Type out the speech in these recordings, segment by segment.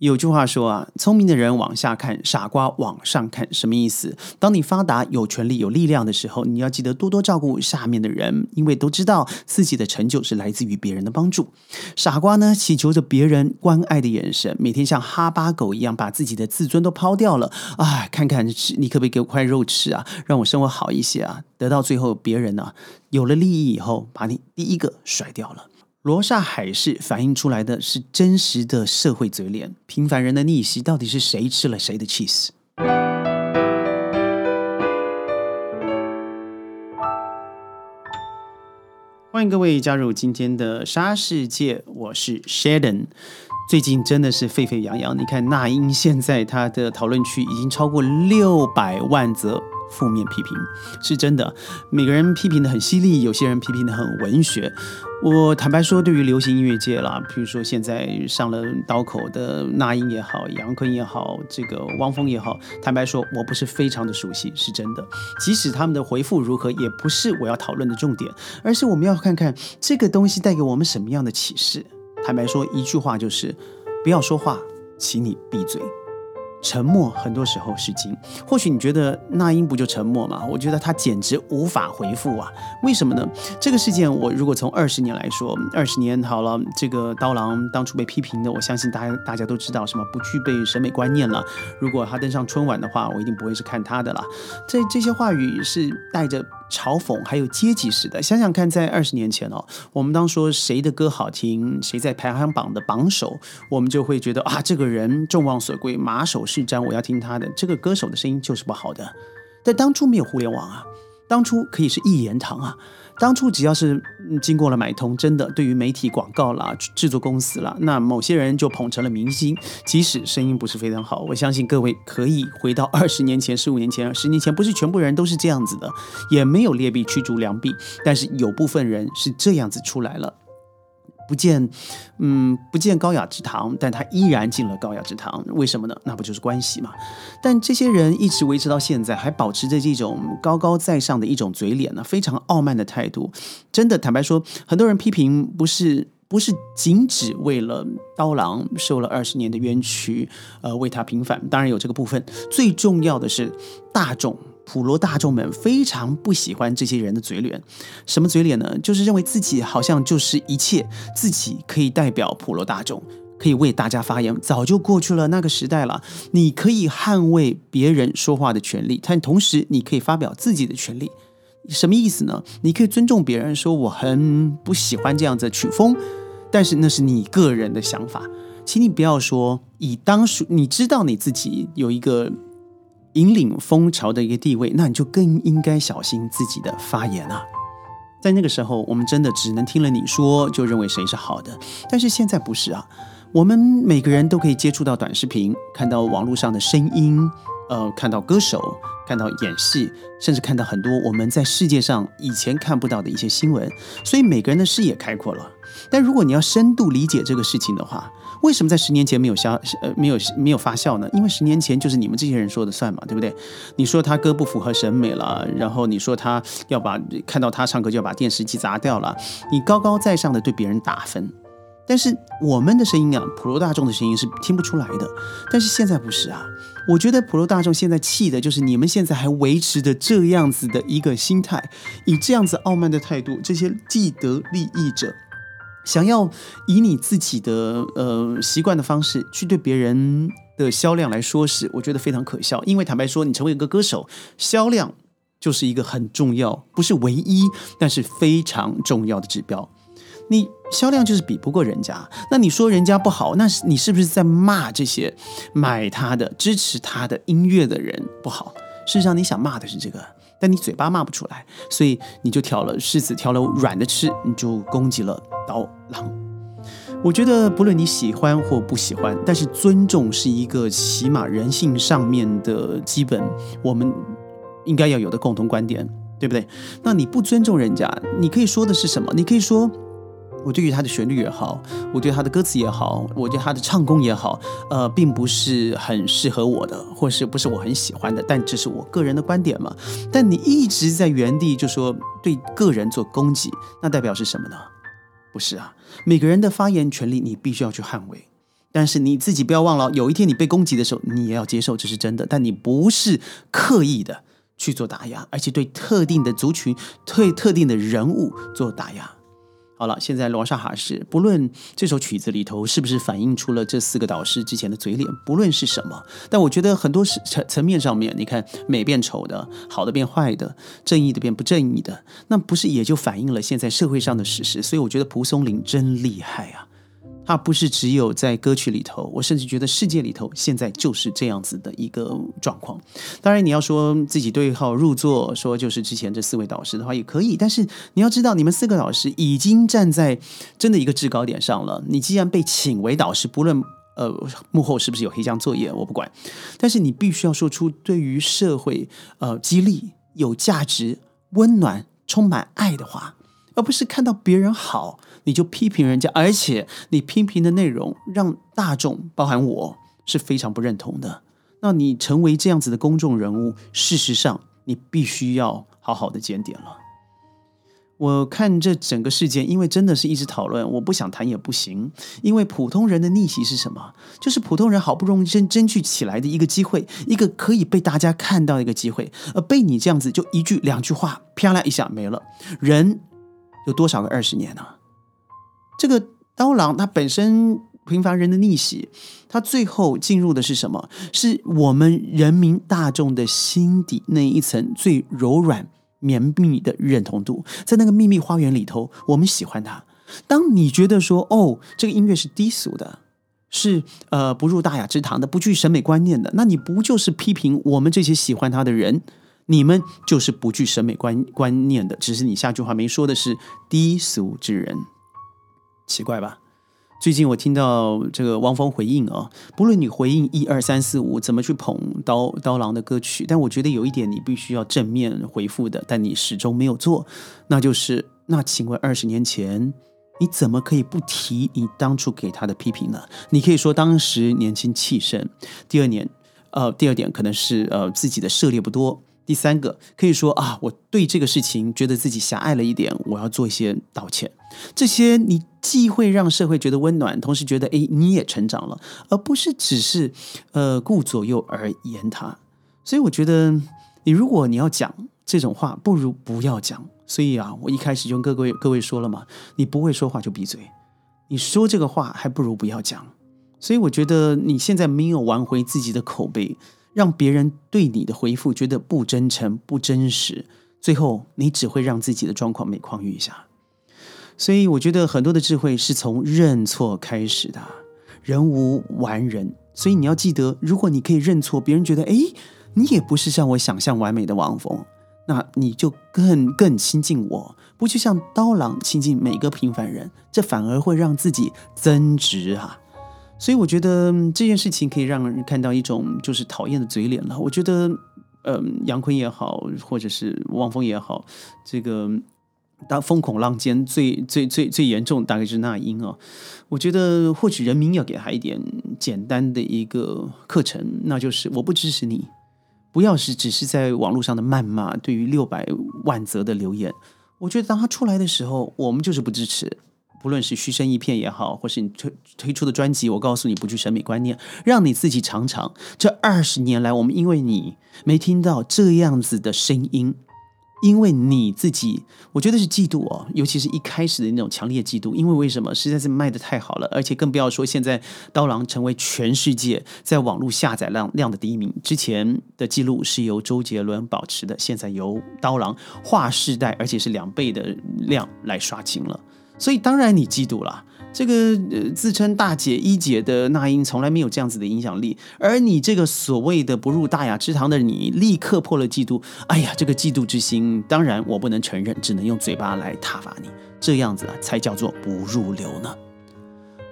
有句话说啊，聪明的人往下看，傻瓜往上看，什么意思？当你发达、有权利、有力量的时候，你要记得多多照顾下面的人，因为都知道自己的成就是来自于别人的帮助。傻瓜呢，祈求着别人关爱的眼神，每天像哈巴狗一样把自己的自尊都抛掉了。啊，看看你可不可以给我块肉吃啊，让我生活好一些啊？得到最后，别人呢有了利益以后，把你第一个甩掉了。罗刹海市反映出来的是真实的社会嘴脸，平凡人的逆袭到底是谁吃了谁的 cheese？欢迎各位加入今天的沙世界，我是 Sheldon。最近真的是沸沸扬扬，你看那英现在他的讨论区已经超过六百万则。负面批评是真的，每个人批评的很犀利，有些人批评的很文学。我坦白说，对于流行音乐界啦，比如说现在上了刀口的那英也好，杨坤也好，这个汪峰也好，坦白说，我不是非常的熟悉，是真的。即使他们的回复如何，也不是我要讨论的重点，而是我们要看看这个东西带给我们什么样的启示。坦白说，一句话就是：不要说话，请你闭嘴。沉默很多时候是金。或许你觉得那英不就沉默吗？我觉得他简直无法回复啊！为什么呢？这个事件，我如果从二十年来说，二十年好了，这个刀郎当初被批评的，我相信大家大家都知道什么不具备审美观念了。如果他登上春晚的话，我一定不会是看他的了。这这些话语是带着。嘲讽还有阶级时代，想想看，在二十年前哦，我们当说谁的歌好听，谁在排行榜的榜首，我们就会觉得啊，这个人众望所归，马首是瞻，我要听他的。这个歌手的声音就是不好的，但当初没有互联网啊，当初可以是一言堂啊。当初只要是经过了买通，真的对于媒体广告啦、制作公司啦，那某些人就捧成了明星，即使声音不是非常好。我相信各位可以回到二十年前、十五年前、十年前，不是全部人都是这样子的，也没有劣币驱逐良币，但是有部分人是这样子出来了。不见，嗯，不见高雅之堂，但他依然进了高雅之堂，为什么呢？那不就是关系吗？但这些人一直维持到现在，还保持着这种高高在上的一种嘴脸呢，非常傲慢的态度。真的，坦白说，很多人批评不是不是仅只为了刀郎受了二十年的冤屈，呃，为他平反，当然有这个部分，最重要的是大众。普罗大众们非常不喜欢这些人的嘴脸，什么嘴脸呢？就是认为自己好像就是一切，自己可以代表普罗大众，可以为大家发言。早就过去了那个时代了。你可以捍卫别人说话的权利，但同时你可以发表自己的权利。什么意思呢？你可以尊重别人，说我很不喜欢这样子的曲风，但是那是你个人的想法，请你不要说以当属你知道你自己有一个。引领风潮的一个地位，那你就更应该小心自己的发言啊！在那个时候，我们真的只能听了你说就认为谁是好的，但是现在不是啊！我们每个人都可以接触到短视频，看到网络上的声音，呃，看到歌手，看到演戏，甚至看到很多我们在世界上以前看不到的一些新闻，所以每个人的视野开阔了。但如果你要深度理解这个事情的话，为什么在十年前没有消呃没有没有发酵呢？因为十年前就是你们这些人说的算嘛，对不对？你说他歌不符合审美了，然后你说他要把看到他唱歌就要把电视机砸掉了，你高高在上的对别人打分。但是我们的声音啊，普罗大众的声音是听不出来的。但是现在不是啊，我觉得普罗大众现在气的就是你们现在还维持着这样子的一个心态，以这样子傲慢的态度，这些既得利益者。想要以你自己的呃习惯的方式去对别人的销量来说是，我觉得非常可笑。因为坦白说，你成为一个歌手，销量就是一个很重要，不是唯一，但是非常重要的指标。你销量就是比不过人家，那你说人家不好，那是你是不是在骂这些买他的、支持他的音乐的人不好？事实上，你想骂的是这个。但你嘴巴骂不出来，所以你就挑了柿子挑了软的吃，你就攻击了刀郎。我觉得不论你喜欢或不喜欢，但是尊重是一个起码人性上面的基本，我们应该要有的共同观点，对不对？那你不尊重人家，你可以说的是什么？你可以说。我对于他的旋律也好，我对他的歌词也好，我对他的唱功也好，呃，并不是很适合我的，或是不是我很喜欢的，但这是我个人的观点嘛。但你一直在原地就说对个人做攻击，那代表是什么呢？不是啊，每个人的发言权利你必须要去捍卫。但是你自己不要忘了，有一天你被攻击的时候，你也要接受这是真的。但你不是刻意的去做打压，而且对特定的族群、对特定的人物做打压。好了，现在罗莎哈是，不论这首曲子里头是不是反映出了这四个导师之前的嘴脸，不论是什么，但我觉得很多是层层面上面，你看美变丑的，好的变坏的，正义的变不正义的，那不是也就反映了现在社会上的事实？所以我觉得蒲松龄真厉害啊。它不是只有在歌曲里头，我甚至觉得世界里头现在就是这样子的一个状况。当然，你要说自己对号入座，说就是之前这四位导师的话也可以。但是你要知道，你们四个导师已经站在真的一个制高点上了。你既然被请为导师，不论呃幕后是不是有黑箱作业，我不管。但是你必须要说出对于社会呃激励、有价值、温暖、充满爱的话，而不是看到别人好。你就批评人家，而且你批评的内容让大众，包含我是非常不认同的。那你成为这样子的公众人物，事实上你必须要好好的检点了。我看这整个事件，因为真的是一直讨论，我不想谈也不行。因为普通人的逆袭是什么？就是普通人好不容易争争取起来的一个机会，一个可以被大家看到的一个机会，而被你这样子就一句两句话，啪啦一下没了。人有多少个二十年呢？这个刀郎他本身平凡人的逆袭，他最后进入的是什么？是我们人民大众的心底那一层最柔软绵密的认同度，在那个秘密花园里头，我们喜欢他。当你觉得说哦，这个音乐是低俗的，是呃不入大雅之堂的，不具审美观念的，那你不就是批评我们这些喜欢他的人？你们就是不具审美观观念的，只是你下句话没说的是低俗之人。奇怪吧？最近我听到这个汪峰回应啊，不论你回应一二三四五怎么去捧刀刀郎的歌曲，但我觉得有一点你必须要正面回复的，但你始终没有做，那就是那请问二十年前你怎么可以不提你当初给他的批评呢？你可以说当时年轻气盛，第二年呃第二点可能是呃自己的涉猎不多。第三个可以说啊，我对这个事情觉得自己狭隘了一点，我要做一些道歉。这些你既会让社会觉得温暖，同时觉得哎你也成长了，而不是只是呃顾左右而言他。所以我觉得你如果你要讲这种话，不如不要讲。所以啊，我一开始就跟各位各位说了嘛，你不会说话就闭嘴。你说这个话还不如不要讲。所以我觉得你现在没有挽回自己的口碑。让别人对你的回复觉得不真诚、不真实，最后你只会让自己的状况每况愈下。所以，我觉得很多的智慧是从认错开始的。人无完人，所以你要记得，如果你可以认错，别人觉得哎，你也不是像我想象完美的王峰，那你就更更亲近我，不就像刀郎亲近每个平凡人，这反而会让自己增值啊。所以我觉得这件事情可以让人看到一种就是讨厌的嘴脸了。我觉得，嗯，杨坤也好，或者是汪峰也好，这个当风口浪尖最最最最严重，大概是那英啊。我觉得或许人民要给他一点简单的一个课程，那就是我不支持你，不要是只是在网络上的谩骂。对于六百万则的留言，我觉得当他出来的时候，我们就是不支持。不论是虚声一片也好，或是你推推出的专辑，我告诉你不具审美观念，让你自己尝尝。这二十年来，我们因为你没听到这样子的声音，因为你自己，我觉得是嫉妒哦，尤其是一开始的那种强烈嫉妒。因为为什么？实在是卖的太好了，而且更不要说现在刀郎成为全世界在网络下载量量的第一名。之前的记录是由周杰伦保持的，现在由刀郎划世代，而且是两倍的量来刷新了。所以当然你嫉妒了，这个呃自称大姐一姐的那英从来没有这样子的影响力，而你这个所谓的不入大雅之堂的你，立刻破了嫉妒。哎呀，这个嫉妒之心，当然我不能承认，只能用嘴巴来挞伐你，这样子啊才叫做不入流呢。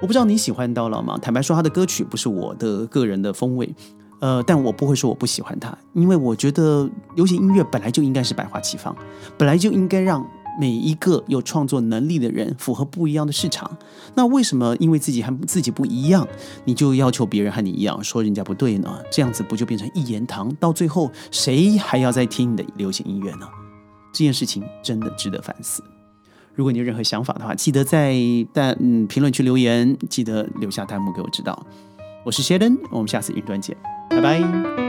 我不知道你喜欢刀郎吗？坦白说，他的歌曲不是我的个人的风味，呃，但我不会说我不喜欢他，因为我觉得流行音乐本来就应该是百花齐放，本来就应该让。每一个有创作能力的人，符合不一样的市场。那为什么因为自己和自己不一样，你就要求别人和你一样，说人家不对呢？这样子不就变成一言堂？到最后，谁还要再听你的流行音乐呢？这件事情真的值得反思。如果你有任何想法的话，记得在弹嗯评论区留言，记得留下弹幕给我知道。我是 Sheldon，我们下次云端见，拜拜。